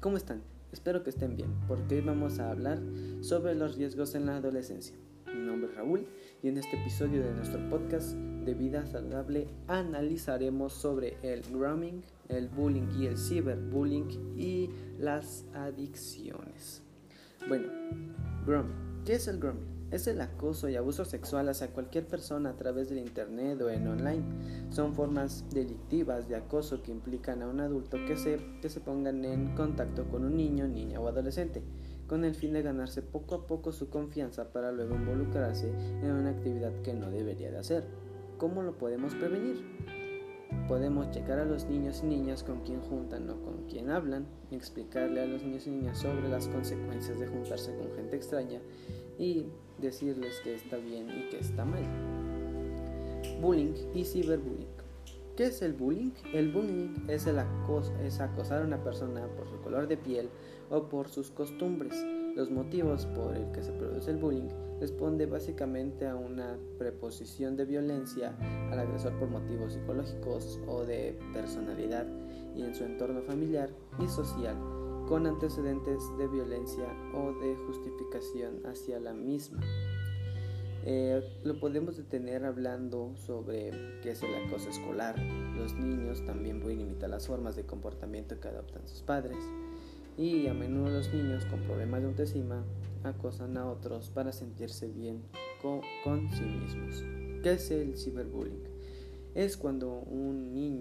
¿Cómo están? Espero que estén bien, porque hoy vamos a hablar sobre los riesgos en la adolescencia. Mi nombre es Raúl y en este episodio de nuestro podcast de vida saludable analizaremos sobre el grooming, el bullying y el ciberbullying y las adicciones. Bueno, grooming. ¿Qué es el grooming? Es el acoso y abuso sexual hacia cualquier persona a través del Internet o en online. Son formas delictivas de acoso que implican a un adulto que se, que se pongan en contacto con un niño, niña o adolescente, con el fin de ganarse poco a poco su confianza para luego involucrarse en una actividad que no debería de hacer. ¿Cómo lo podemos prevenir? Podemos checar a los niños y niñas con quien juntan o con quien hablan, explicarle a los niños y niñas sobre las consecuencias de juntarse con gente extraña y decirles que está bien y que está mal. Bullying y ciberbullying. ¿Qué es el bullying? El bullying es, es acosar a una persona por su color de piel o por sus costumbres. Los motivos por el que se produce el bullying responde básicamente a una preposición de violencia al agresor por motivos psicológicos o de personalidad y en su entorno familiar y social con antecedentes de violencia o de justificación hacia la misma. Eh, lo podemos detener hablando sobre qué es el acoso escolar. Los niños también pueden imitar las formas de comportamiento que adoptan sus padres. Y a menudo los niños con problemas de autoestima acosan a otros para sentirse bien con, con sí mismos. ¿Qué es el ciberbullying? Es cuando un niño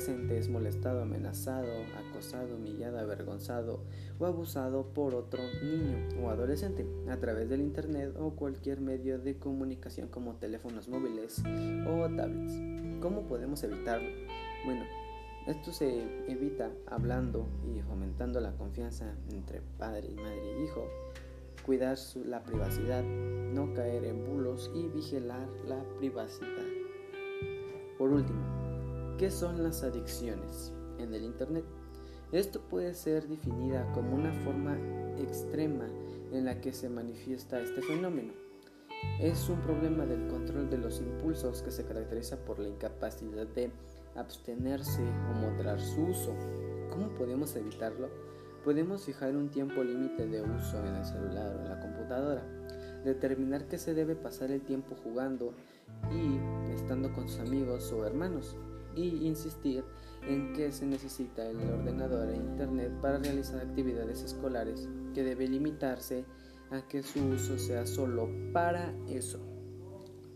o adolescente es molestado, amenazado, acosado, humillado, avergonzado o abusado por otro niño o adolescente a través del Internet o cualquier medio de comunicación como teléfonos móviles o tablets. ¿Cómo podemos evitarlo? Bueno, esto se evita hablando y fomentando la confianza entre padre madre y hijo, cuidar la privacidad, no caer en bulos y vigilar la privacidad. Por último, ¿Qué son las adicciones en el Internet? Esto puede ser definida como una forma extrema en la que se manifiesta este fenómeno. Es un problema del control de los impulsos que se caracteriza por la incapacidad de abstenerse o moderar su uso. ¿Cómo podemos evitarlo? Podemos fijar un tiempo límite de uso en el celular o en la computadora, determinar que se debe pasar el tiempo jugando y estando con sus amigos o hermanos, y insistir en que se necesita el ordenador e internet para realizar actividades escolares que debe limitarse a que su uso sea solo para eso.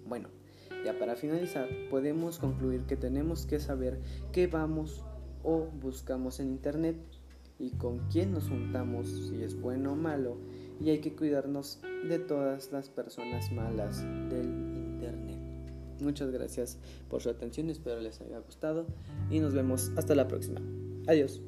Bueno, ya para finalizar, podemos concluir que tenemos que saber qué vamos o buscamos en internet y con quién nos juntamos, si es bueno o malo, y hay que cuidarnos de todas las personas malas del internet. Muchas gracias por su atención, espero les haya gustado y nos vemos hasta la próxima. Adiós.